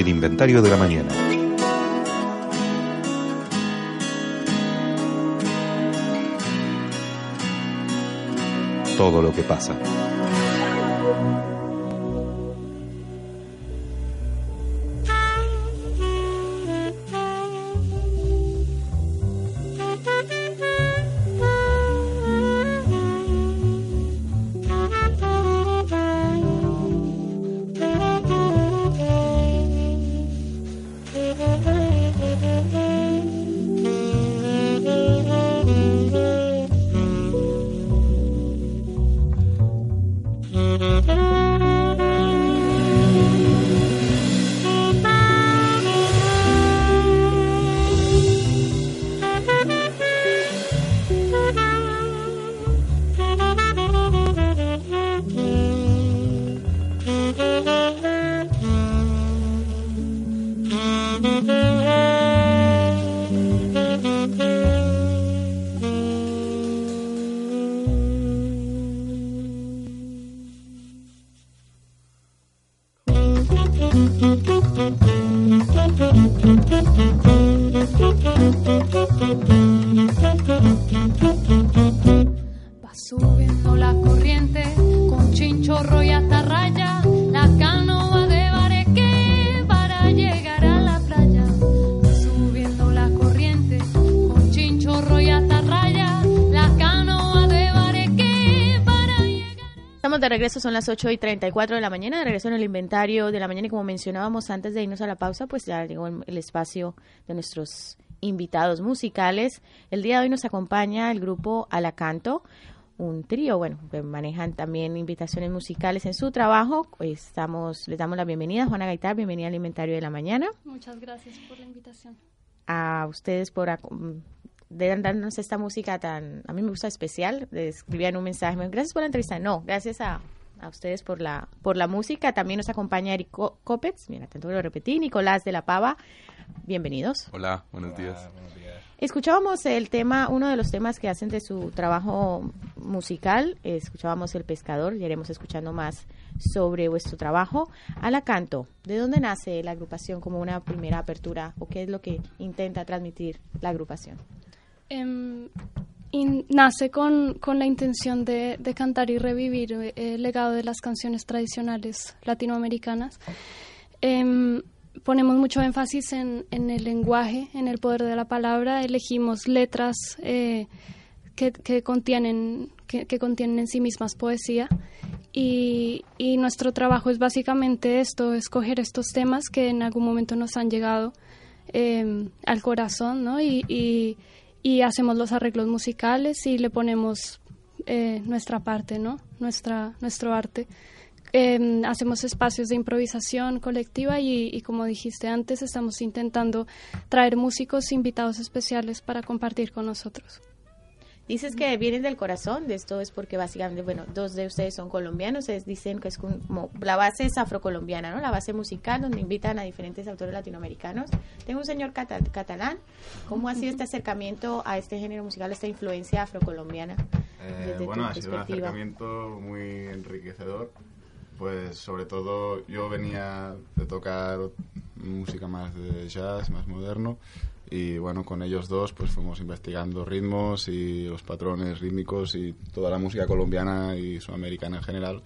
el inventario de la mañana. Todo lo que pasa. Regreso, son las 8 y 34 de la mañana, de regreso en el inventario de la mañana y como mencionábamos antes de irnos a la pausa, pues ya llegó el espacio de nuestros invitados musicales. El día de hoy nos acompaña el grupo Alacanto, un trío, bueno, que manejan también invitaciones musicales en su trabajo. Estamos, les damos la bienvenida, Juana Gaitar, bienvenida al inventario de la mañana. Muchas gracias por la invitación. A ustedes por de darnos esta música tan, a mí me gusta especial, escribían un mensaje, gracias por la entrevista, no, gracias a, a ustedes por la, por la música, también nos acompaña Eric Copets, mira, tanto lo repetí, Nicolás de la Pava, bienvenidos. Hola, buenos días. Escuchábamos el tema, uno de los temas que hacen de su trabajo musical, escuchábamos El Pescador, y iremos escuchando más sobre vuestro trabajo. A la canto, ¿de dónde nace la agrupación como una primera apertura o qué es lo que intenta transmitir la agrupación? Em, nace con, con, la intención de, de, cantar y revivir eh, el legado de las canciones tradicionales latinoamericanas. Em, ponemos mucho énfasis en, en, el lenguaje, en el poder de la palabra. Elegimos letras eh, que, que, contienen, que, que, contienen en sí mismas poesía. Y, y, nuestro trabajo es básicamente esto, escoger estos temas que en algún momento nos han llegado em, al corazón, ¿no? y, y hacemos los arreglos musicales y le ponemos eh, nuestra parte, ¿no? Nuestra, nuestro arte. Em, hacemos espacios de improvisación colectiva y, y, como dijiste antes, estamos intentando traer músicos invitados especiales para compartir con nosotros. Dices que vienen del corazón, de esto es porque básicamente, bueno, dos de ustedes son colombianos, es, dicen que es como, la base es afrocolombiana, ¿no? La base musical donde invitan a diferentes autores latinoamericanos. Tengo un señor catalán, ¿cómo ha sido este acercamiento a este género musical, esta influencia afrocolombiana? Eh, bueno, ha sido un acercamiento muy enriquecedor, pues sobre todo yo venía de tocar música más de jazz, más moderno, y bueno, con ellos dos pues fuimos investigando ritmos y los patrones rítmicos y toda la música colombiana y sudamericana en general,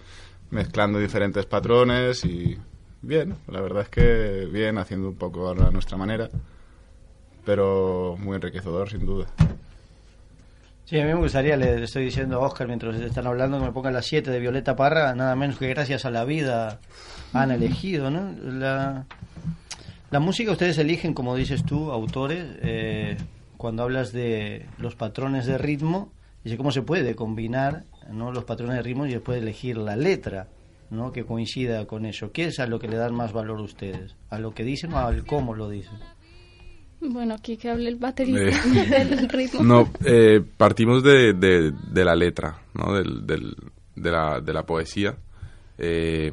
mezclando diferentes patrones y bien, la verdad es que bien, haciendo un poco a nuestra manera, pero muy enriquecedor sin duda. Sí, a mí me gustaría, le estoy diciendo a Oscar mientras están hablando, que me pongan las 7 de Violeta Parra, nada menos que gracias a la vida han elegido, ¿no? La, la música ustedes eligen, como dices tú, autores, eh, cuando hablas de los patrones de ritmo, dice cómo se puede combinar ¿no? los patrones de ritmo y después elegir la letra ¿no? que coincida con eso. ¿Qué es a lo que le dan más valor ustedes? ¿A lo que dicen o al cómo lo dicen? Bueno, aquí que hable el baterista eh, del ritmo. No, eh, partimos de, de, la letra, ¿no? Del, del, de, la, de la poesía. Eh,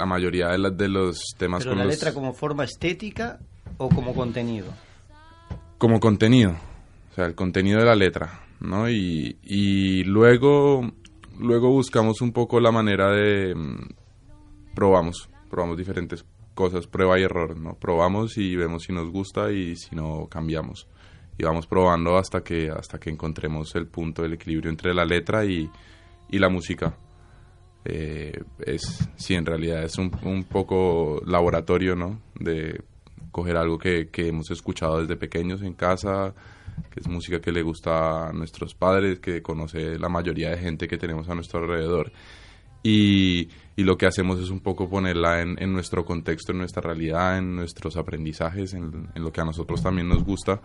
la mayoría de, de los temas ¿Pero la letra como forma estética o como contenido? Como contenido, o sea, el contenido de la letra, ¿no? Y, y luego, luego buscamos un poco la manera de... Mm, probamos, probamos diferentes cosas prueba y error, ¿no? Probamos y vemos si nos gusta y si no cambiamos. Y vamos probando hasta que, hasta que encontremos el punto del equilibrio entre la letra y, y la música. Eh, es, sí, en realidad es un, un, poco laboratorio, ¿no? De coger algo que, que hemos escuchado desde pequeños en casa, que es música que le gusta a nuestros padres, que conoce la mayoría de gente que tenemos a nuestro alrededor. Y, y lo que hacemos es un poco ponerla en, en, nuestro contexto, en nuestra realidad, en nuestros aprendizajes, en, en, lo que a nosotros también nos gusta,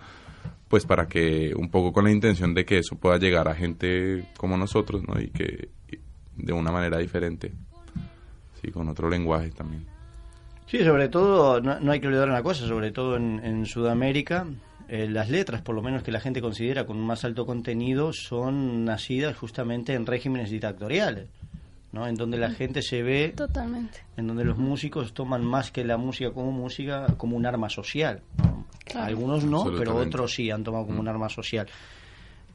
pues para que un poco con la intención de que eso pueda llegar a gente como nosotros, ¿no? Y que de una manera diferente, sí, con otro lenguaje también. Sí, sobre todo, no, no hay que olvidar una cosa, sobre todo en, en Sudamérica, eh, las letras, por lo menos que la gente considera con un más alto contenido, son nacidas justamente en regímenes dictatoriales. ¿no? en donde la gente se ve totalmente en donde los músicos toman más que la música como música como un arma social ¿no? claro. algunos no pero otros sí han tomado como un arma social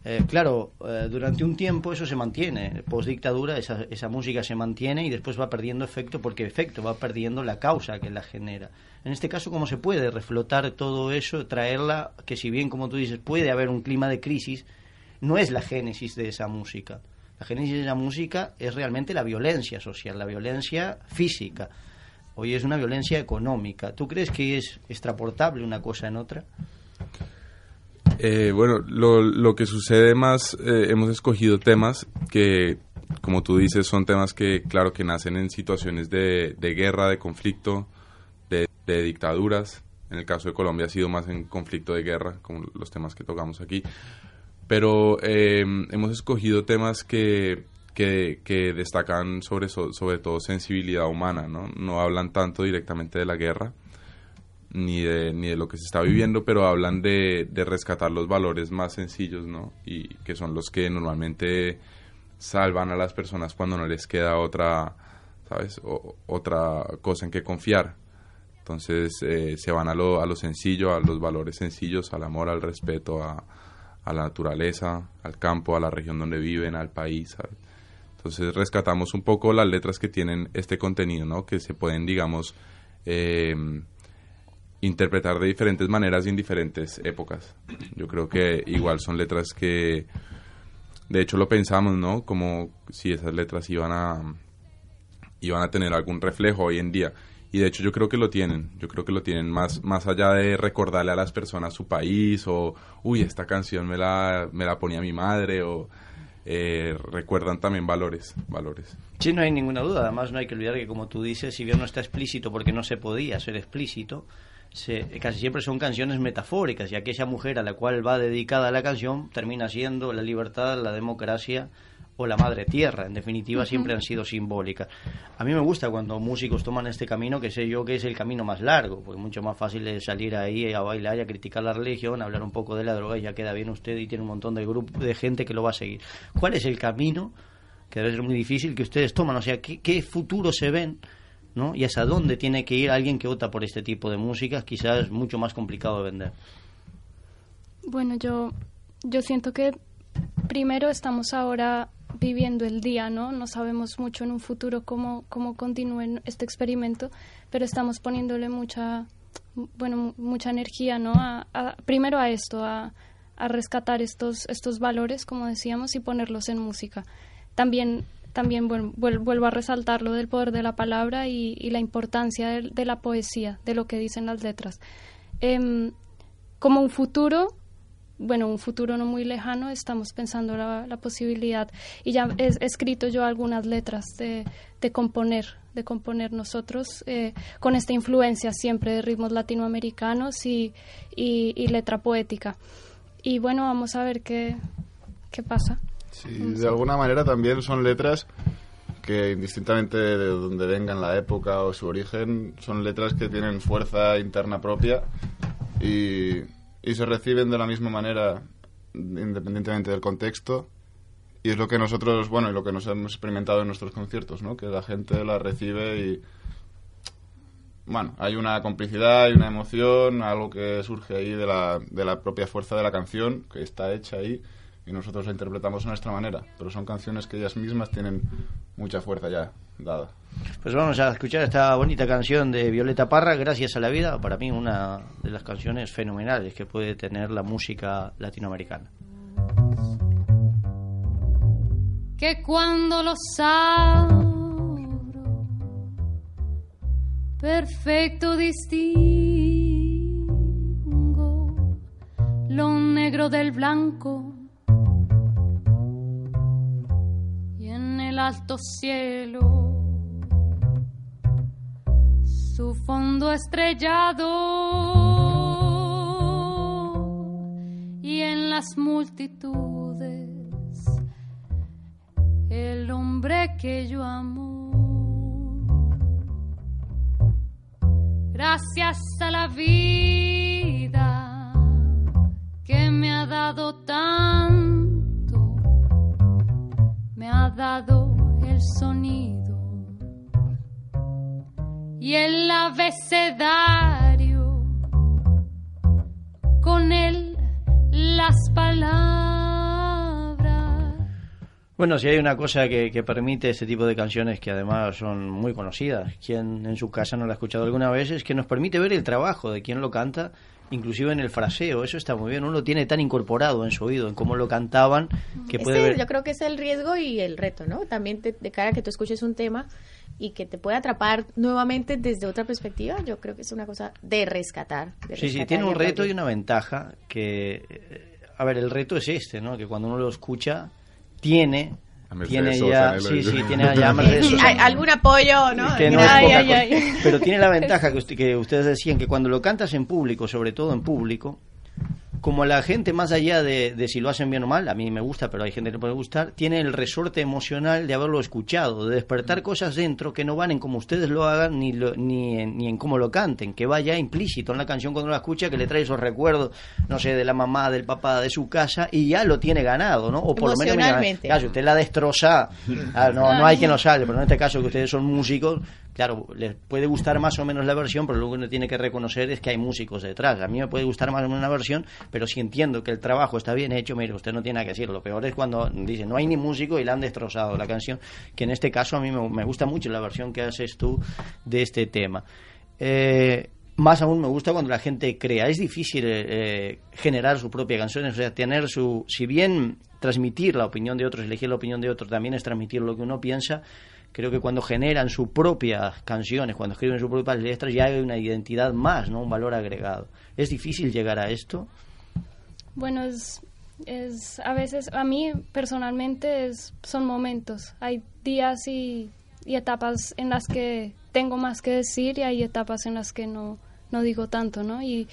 eh, claro, eh, durante un tiempo eso se mantiene, post dictadura esa, esa música se mantiene y después va perdiendo efecto porque efecto va perdiendo la causa que la genera. En este caso, ¿cómo se puede reflotar todo eso, traerla, que si bien, como tú dices, puede haber un clima de crisis, no es la génesis de esa música. La génesis de la música es realmente la violencia social, la violencia física. Hoy es una violencia económica. ¿Tú crees que es extraportable una cosa en otra? Eh, bueno, lo, lo, que sucede más, eh, hemos escogido temas que, como tú dices, son temas que, claro, que nacen en situaciones de, de guerra, de conflicto, de, de, dictaduras. En el caso de Colombia ha sido más en conflicto de guerra, como los temas que tocamos aquí. Pero eh, hemos escogido temas que, que, que destacan sobre, sobre todo sensibilidad humana, ¿no? No hablan tanto directamente de la guerra, ni de, ni de lo que se está viviendo, pero hablan de, de, rescatar los valores más sencillos, ¿no? Y que son los que normalmente salvan a las personas cuando no les queda otra, ¿sabes? O, otra cosa en que confiar. Entonces eh, se van a lo, a lo sencillo, a los valores sencillos, al amor, al respeto, a, a la naturaleza, al campo, a la región donde viven, al país, ¿sabes? Entonces rescatamos un poco las letras que tienen este contenido, ¿no? Que se pueden, digamos, eh, interpretar de diferentes maneras y en diferentes épocas. Yo creo que igual son letras que, de hecho lo pensamos, ¿no? Como si esas letras iban a, iban a tener algún reflejo hoy en día. Y de hecho yo creo que lo tienen, yo creo que lo tienen más, más allá de recordarle a las personas su país o, uy, esta canción me la, me la ponía mi madre o... Eh, recuerdan también valores, valores. Sí, no hay ninguna duda. Además, no hay que olvidar que, como tú dices, si bien no está explícito porque no se podía ser explícito, se, casi siempre son canciones metafóricas y aquella mujer a la cual va dedicada la canción termina siendo la libertad, la democracia o la madre tierra. En definitiva, uh -huh. siempre han sido simbólicas. A mí me gusta cuando músicos toman este camino que sé yo que es el camino más largo, porque mucho más fácil es salir ahí a bailar y a criticar la religión, a hablar un poco de la droga y ya queda bien usted y tiene un montón de grupo de gente que lo va a seguir. ¿Cuál es el camino? Que debe ser muy difícil que ustedes toman, o sea, ¿qué, qué futuro se ven? ¿No? Y hasta dónde tiene que ir alguien que vota por este tipo de música, quizás mucho más complicado de vender. Bueno, yo, yo siento que primero estamos ahora viviendo el día, ¿no? No sabemos mucho en un futuro cómo, cómo continúe este experimento, pero estamos poniéndole mucha, bueno, mucha energía, ¿no? A, primero a esto, a, a rescatar estos, estos valores, como decíamos, y ponerlos en música. También también vuelvo a resaltar lo del poder de la palabra y, la importancia de, la poesía, de lo que dicen las letras. Eh, como un futuro, bueno, un futuro no muy lejano, estamos pensando la, posibilidad, y ya he, escrito yo algunas letras de, de componer, de componer nosotros, eh, con esta influencia siempre de ritmos latinoamericanos y, y, y letra poética. Y bueno, vamos a ver qué, qué pasa. Sí, de alguna manera también son letras que indistintamente de donde vengan la época o su origen, son letras que tienen fuerza interna propia y, y se reciben de la misma manera independientemente del contexto. Y es lo que nosotros, bueno, y lo que nos hemos experimentado en nuestros conciertos, ¿no? Que la gente la recibe y bueno, hay una complicidad, hay una emoción, algo que surge ahí de la, de la propia fuerza de la canción, que está hecha ahí y nosotros la interpretamos de nuestra manera, pero son canciones que ellas mismas tienen mucha fuerza ya dada. Pues vamos a escuchar esta bonita canción de Violeta Parra, Gracias a la vida, para mí una de las canciones fenomenales que puede tener la música latinoamericana. Que cuando los abro, perfecto distingo lo negro del blanco alto cielo, su fondo estrellado y en las multitudes el hombre que yo amo. Gracias a la vida que me ha dado tanto, ha dado el sonido y el abecedario, con él las palabras. Bueno, si hay una cosa que, que, permite este tipo de canciones que además son muy conocidas, quien en su casa no la ha escuchado alguna vez, es que nos permite ver el trabajo de quien lo canta inclusive en el fraseo, eso está muy bien, uno lo tiene tan incorporado en su oído, en cómo lo cantaban, que puede ver... Yo creo que es el riesgo y el reto, ¿no? También de cara a que tú escuches un tema y que te pueda atrapar nuevamente desde otra perspectiva, yo creo que es una cosa de rescatar. sí, sí, tiene un reto y una ventaja que... Eh, a ver, el reto es este, ¿no? Que cuando uno lo escucha, tiene tiene ya, sí, sí, tiene ya algún apoyo, ¿no? Pero tiene la ventaja que, que ustedes decían que cuando lo cantas en público, sobre todo en público, como la gente, más allá de, de, si lo hacen bien o mal, a mí me gusta, pero hay gente que no puede gustar, tiene el resorte emocional de haberlo escuchado, de despertar cosas dentro que no van en cómo ustedes lo hagan ni, ni, en, ni en cómo lo canten, que vaya implícito en la canción cuando la escucha, que le trae esos recuerdos, no sé, de la mamá, del papá, de su casa, y ya lo tiene ganado, ¿no? O por lo menos, claro, usted la destroza, ah, no, no hay que no sale, pero en este caso que ustedes son músicos, claro, les puede gustar más o menos la versión, pero que uno tiene que reconocer es que hay músicos detrás. A mí me puede gustar más o menos una versión, pero si entiendo que el trabajo está bien hecho, mire, usted no tiene que decir. Lo peor es cuando dice, no hay ni músico y le han destrozado la canción, que en este caso a mí me, gusta mucho la versión que haces tú de este tema. Eh, más aún me gusta cuando la gente crea. Es difícil eh, generar su propia canción, o sea, tener su... Si bien transmitir la opinión de otros, elegir la opinión de otros, también es transmitir lo que uno piensa, creo que cuando generan sus propias canciones, cuando escriben sus propias letras, ya hay una identidad más, ¿no? Un valor agregado. ¿Es difícil llegar a esto? Bueno, es, es a veces, a mí personalmente es, son momentos. Hay días y, y, etapas en las que tengo más que decir y hay etapas en las que no, no digo tanto, ¿no? Y,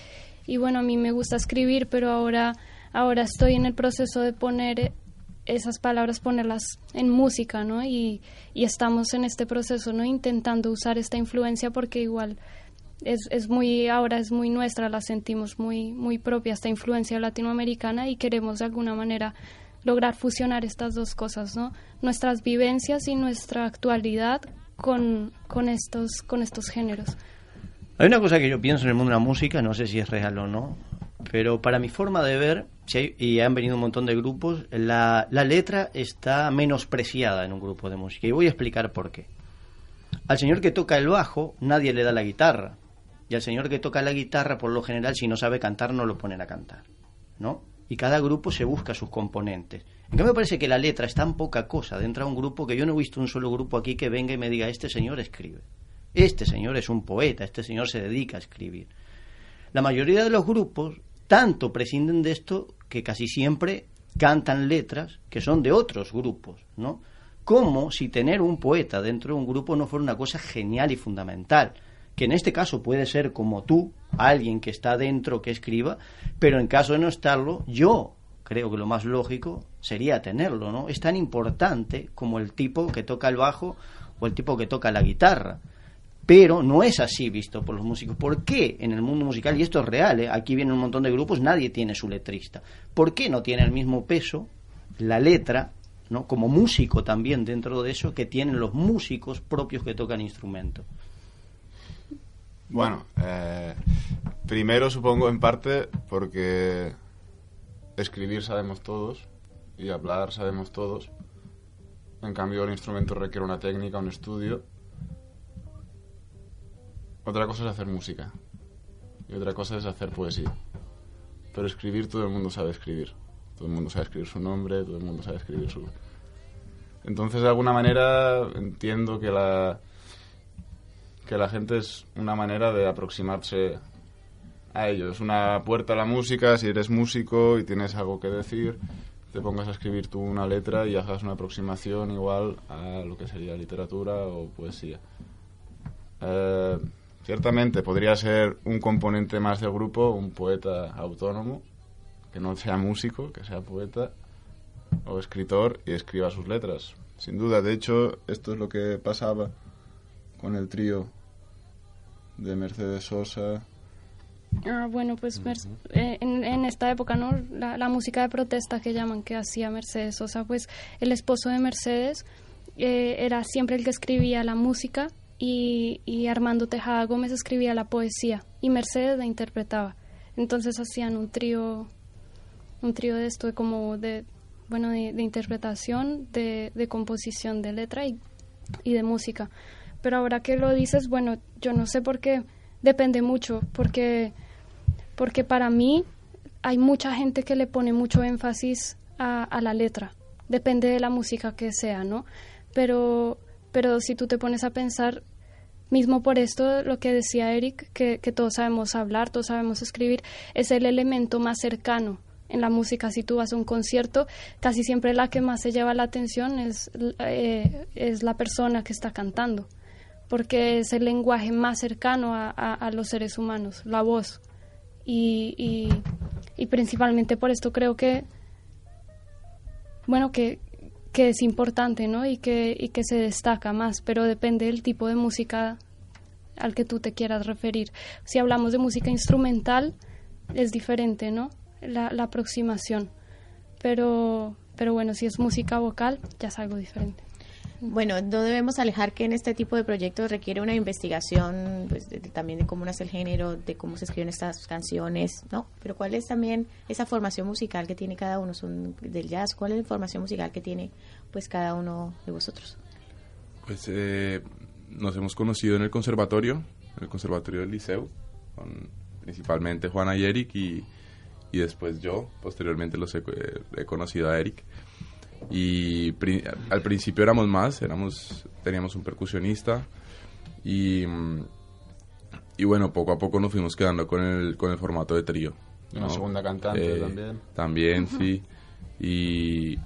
y bueno, a mí me gusta escribir, pero ahora, ahora estoy en el proceso de poner esas palabras ponerlas en música, ¿no? Y, y, estamos en este proceso, ¿no? Intentando usar esta influencia porque igual es, es, muy, ahora es muy nuestra, la sentimos muy, muy propia esta influencia latinoamericana y queremos de alguna manera lograr fusionar estas dos cosas, ¿no? Nuestras vivencias y nuestra actualidad con, con, estos, con estos géneros. Hay una cosa que yo pienso en el mundo de la música, no sé si es real o no, pero para mi forma de ver, y han venido un montón de grupos, la, la letra está menospreciada en un grupo de música. Y voy a explicar por qué. Al señor que toca el bajo, nadie le da la guitarra. Y al señor que toca la guitarra, por lo general, si no sabe cantar, no lo ponen a cantar. ¿No? Y cada grupo se busca sus componentes. En me parece que la letra es tan poca cosa dentro de un grupo que yo no he visto un solo grupo aquí que venga y me diga, este señor escribe. Este señor es un poeta, este señor se dedica a escribir. La mayoría de los grupos tanto prescinden de esto que casi siempre cantan letras que son de otros grupos, ¿no? Como si tener un poeta dentro de un grupo no fuera una cosa genial y fundamental, que en este caso puede ser como tú, alguien que está dentro que escriba, pero en caso de no estarlo, yo creo que lo más lógico sería tenerlo, ¿no? Es tan importante como el tipo que toca el bajo o el tipo que toca la guitarra pero no es así visto por los músicos. ¿Por qué en el mundo musical, y esto es real, ¿eh? aquí vienen un montón de grupos, nadie tiene su letrista? ¿Por qué no tiene el mismo peso la letra, ¿no? como músico también dentro de eso, que tienen los músicos propios que tocan instrumentos? Bueno, eh, primero supongo en parte porque escribir sabemos todos y hablar sabemos todos. En cambio, el instrumento requiere una técnica, un estudio. Otra cosa es hacer música y otra cosa es hacer poesía. Pero escribir, todo el mundo sabe escribir. Todo el mundo sabe escribir su nombre, todo el mundo sabe escribir su... Entonces, de alguna manera, entiendo que la, que la gente es una manera de aproximarse a ello. Es una puerta a la música, si eres músico y tienes algo que decir, te pongas a escribir tú una letra y hagas una aproximación igual a lo que sería literatura o poesía. Eh, ciertamente podría ser un componente más del grupo, un poeta autónomo, que no sea músico, que sea poeta o escritor y escriba sus letras. Sin duda, de hecho, esto es lo que pasaba con el trío de Mercedes Sosa. Ah, bueno, pues eh, en, esta época, ¿no? La, música de protesta que llaman que hacía Mercedes Sosa, pues el esposo de Mercedes eh, era siempre el que escribía la música y, Armando Tejada Gómez escribía la poesía y Mercedes la interpretaba. Entonces hacían un trío, un trío de esto como de, bueno, de, interpretación, de, de, composición de letra y, y de música. Pero ahora que lo dices, bueno, yo no sé por qué, depende mucho, porque, porque para mí hay mucha gente que le pone mucho énfasis a, a la letra, depende de la música que sea, ¿no? Pero, pero si tú te pones a pensar, mismo por esto lo que decía Eric, que, todos sabemos hablar, todos sabemos escribir, es el elemento más cercano en la música. Si tú vas a un concierto, casi siempre la que más se lleva la atención es, eh, es la persona que está cantando porque es el lenguaje más cercano a, los seres humanos, la voz. Y, y, principalmente por esto creo que, bueno, que, que es importante, ¿no? Y que, y que se destaca más, pero depende del tipo de música al que tú te quieras referir. Si hablamos de música instrumental, es diferente, ¿no? La, la aproximación. Pero, pero bueno, si es música vocal, ya es algo diferente. Bueno, no debemos alejar que en este tipo de proyectos requiere una investigación pues, también de cómo nace el género, de cómo se escriben estas canciones, ¿no? Pero ¿cuál es también esa formación musical que tiene cada uno? Son del jazz, ¿cuál es la formación musical que tiene pues cada uno de vosotros? Pues eh, nos hemos conocido en el conservatorio, en el conservatorio del liceo, con principalmente Juana y Eric y, y después yo, posteriormente los he, he conocido a Eric y al principio éramos más, éramos, teníamos un percusionista y, y bueno, poco a poco nos fuimos quedando con el, con el formato de trío. Una segunda cantante eh, también. También, sí. Y,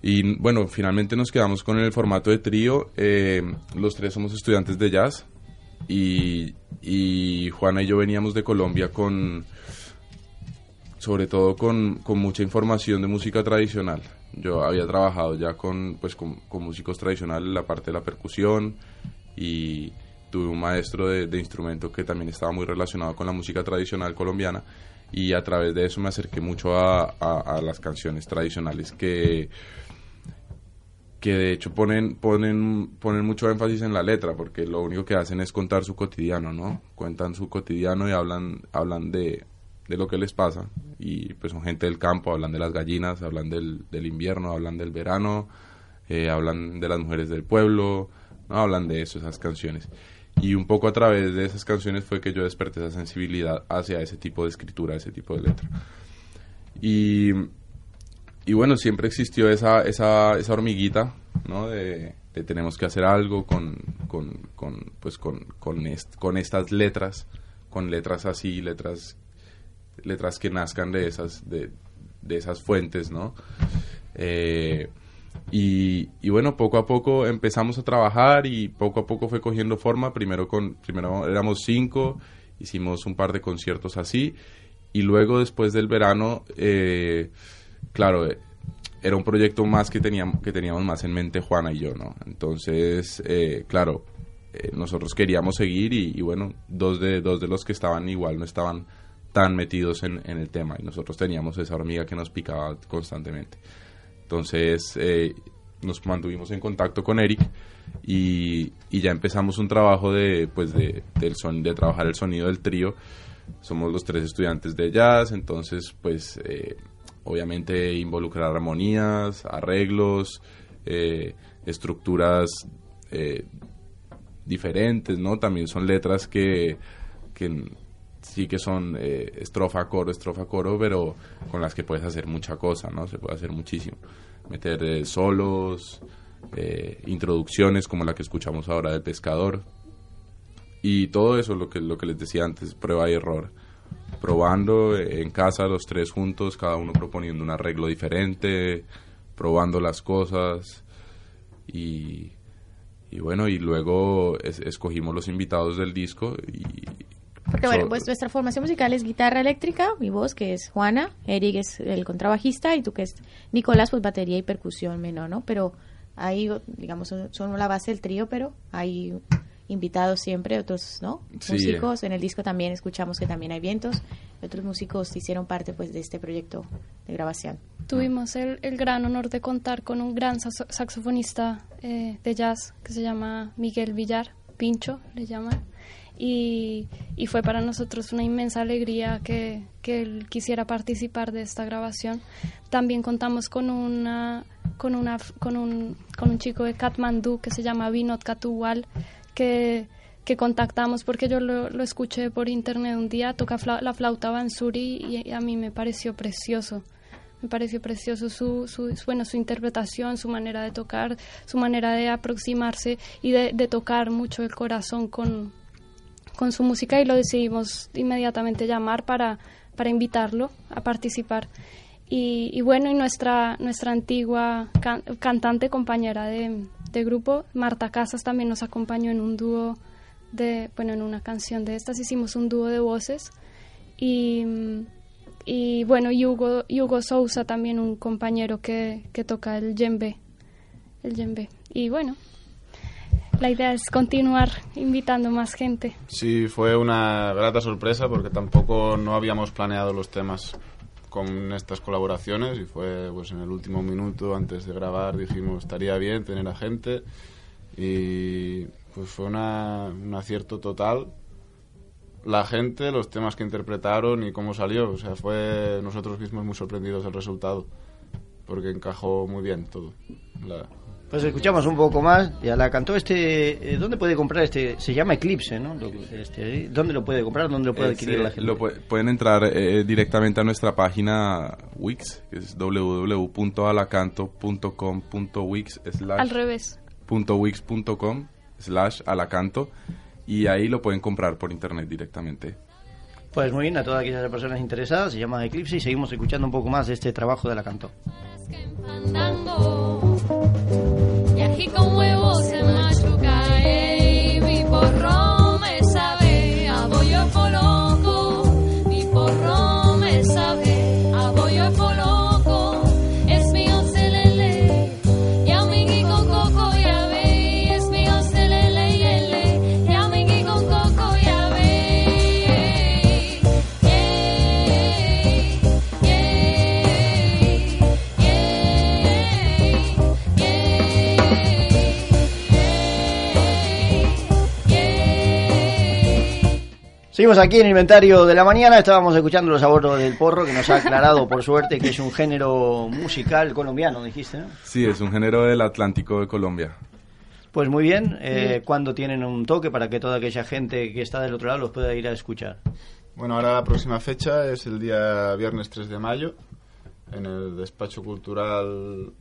y bueno, finalmente nos quedamos con el formato de trío. Eh, los tres somos estudiantes de jazz y, y Juana y yo veníamos de Colombia con sobre todo con, con, mucha información de música tradicional. Yo había trabajado ya con, pues, con, músicos tradicionales, la parte de la percusión, y tuve un maestro de, de, instrumento que también estaba muy relacionado con la música tradicional colombiana, y a través de eso me acerqué mucho a, a, las canciones tradicionales que que de hecho ponen, ponen, ponen mucho énfasis en la letra, porque lo único que hacen es contar su cotidiano, ¿no? Cuentan su cotidiano y hablan, hablan de, de lo que les pasa. Y pues son gente del campo, hablan de las gallinas, hablan del, del invierno, hablan del verano, eh, hablan de las mujeres del pueblo, hablan de eso, esas canciones. Y un poco a través de esas canciones fue que yo desperté esa sensibilidad hacia ese tipo de escritura, ese tipo de letra. Y, y bueno, siempre existió esa, esa, esa hormiguita, ¿no? De, tenemos que hacer algo con, con, con pues con, con, con estas letras, con letras así, letras letras que nazcan de esas, de, esas fuentes, ¿no? Eh, y, bueno, poco a poco empezamos a trabajar y poco a poco fue cogiendo forma. Primero, con, primero éramos cinco, hicimos un par de conciertos así. Y luego, después del verano, eh, claro, era un proyecto más que teníamos, que teníamos más en mente Juana y yo, ¿no? Entonces, eh, claro, nosotros queríamos seguir y, y, bueno, dos de, dos de los que estaban igual no estaban tan metidos en, el tema y nosotros teníamos esa hormiga que nos picaba constantemente. Entonces eh, nos mantuvimos en contacto con Eric y, ya empezamos un trabajo de, pues de, del son, de trabajar el sonido del trío. Somos los tres estudiantes de jazz, entonces pues eh, obviamente involucrar armonías, arreglos, eh, estructuras eh, diferentes, ¿no? También son letras que, que sí que son eh, estrofa, coro, estrofa, coro, pero con las que puedes hacer mucha cosa, ¿no? Se puede hacer muchísimo. Meter eh, solos, eh, introducciones como la que escuchamos ahora del pescador. Y todo eso, lo que, lo que les decía antes, prueba y error. Probando en casa los tres juntos, cada uno proponiendo un arreglo diferente, probando las cosas y, y bueno, y luego escogimos los invitados del disco y, porque bueno, pues nuestra formación musical es guitarra eléctrica, mi voz que es Juana, Eric es el contrabajista y tú que es Nicolás, pues batería y percusión menor, ¿no? Pero ahí, digamos, son, la base del trío, pero hay invitados siempre, otros, ¿no? músicos. En el disco también escuchamos que también hay vientos. Otros músicos hicieron parte, pues, de este proyecto de grabación. Tuvimos el, el gran honor de contar con un gran saxofonista eh, de jazz que se llama Miguel Villar, Pincho le llaman y, fue para nosotros una inmensa alegría que, él quisiera participar de esta grabación. También contamos con una con una con un, con un chico de Katmandú que se llama Vinod Katuwal que que contactamos porque yo lo, escuché por internet un día, toca la flauta bansuri y, a mí me pareció precioso. Me pareció precioso su, su, bueno, su interpretación, su manera de tocar, su manera de aproximarse y de, de tocar mucho el corazón con, con su música y lo decidimos inmediatamente llamar para, para invitarlo a participar. Y, bueno, y nuestra, nuestra antigua cantante, compañera de, grupo, Marta Casas, también nos acompañó en un dúo de, bueno, en una canción de estas, hicimos un dúo de voces. Y, y bueno, y Hugo, Hugo Sousa, también un compañero que, que toca el djembe. El djembe. Y bueno, la idea es continuar invitando más gente. Sí, fue una grata sorpresa porque tampoco no habíamos planeado los temas con estas colaboraciones y fue pues en el último minuto antes de grabar dijimos estaría bien tener a gente y pues fue una, un acierto total la gente, los temas que interpretaron y cómo salió, o sea, fue nosotros mismos muy sorprendidos del resultado porque encajó muy bien todo. Pues escuchamos un poco más. Ya la cantó este. Eh, ¿Dónde puede comprar este? Se llama Eclipse, ¿no? Este, ¿Dónde lo puede comprar? ¿Dónde lo puede adquirir la gente? pueden entrar eh, directamente a nuestra página Wix, que es www.alacanto.com.wix slash. Al revés. .wix.com slash alacanto y ahí lo pueden comprar por internet directamente. Pues muy bien, a todas aquellas personas interesadas, se llama Eclipse y seguimos escuchando un poco más de este trabajo de Alacanto. Y con huevos se machuca, y mi porro Seguimos aquí en inventario de la mañana, estábamos escuchando los abortos del porro que nos ha aclarado por suerte que es un género musical colombiano, dijiste, ¿no? Sí, es un género del Atlántico de Colombia. Pues muy bien, eh, ¿cuándo tienen un toque para que toda aquella gente que está del otro lado los pueda ir a escuchar? Bueno, ahora la próxima fecha es el día viernes 3 de mayo en el despacho cultural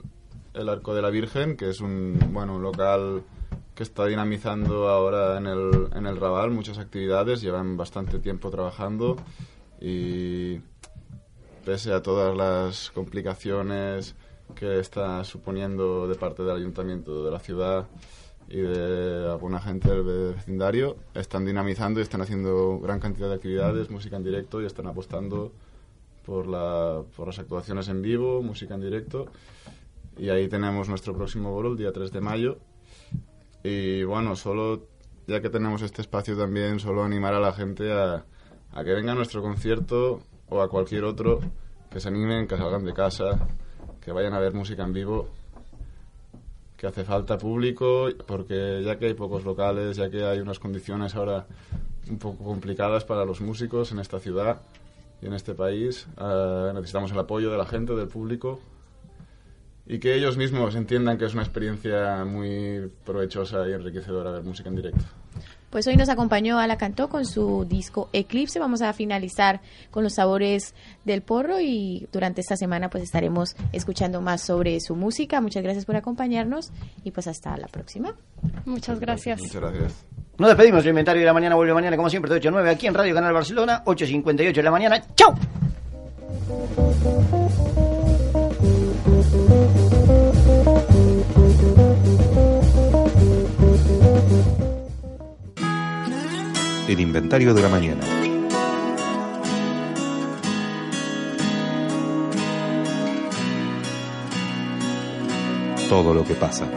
El Arco de la Virgen, que es un, bueno, un local que está dinamizando ahora en el, en el Raval muchas actividades, llevan bastante tiempo trabajando y pese a todas las complicaciones que está suponiendo de parte del ayuntamiento de la ciudad y de alguna gente del vecindario, están dinamizando y están haciendo gran cantidad de actividades, música en directo y están apostando por, la, por las actuaciones en vivo, música en directo. Y ahí tenemos nuestro próximo bolo el día 3 de mayo y bueno, solo, ya que tenemos este espacio también, solo animar a la gente a, que venga a nuestro concierto o a cualquier otro, que se animen, que salgan de casa, que vayan a ver música en vivo, que hace falta público, porque ya que hay pocos locales, ya que hay unas condiciones ahora un poco complicadas para los músicos en esta ciudad, y en este país. Eh, necesitamos el apoyo de la gente, del público y que ellos mismos entiendan que es una experiencia muy provechosa y enriquecedora ver música en directo. Pues hoy nos acompañó Ala Cantó con su disco Eclipse. Vamos a finalizar con los sabores del porro y durante esta semana pues estaremos escuchando más sobre su música. Muchas gracias por acompañarnos y pues hasta la próxima. Muchas gracias. Muchas gracias. Nos despedimos. El inventario de la mañana vuelve mañana como siempre de 8 a 9 aquí en Radio Canal Barcelona, 8.58 de la mañana. ¡Chao! El inventario de la mañana. Todo lo que pasa.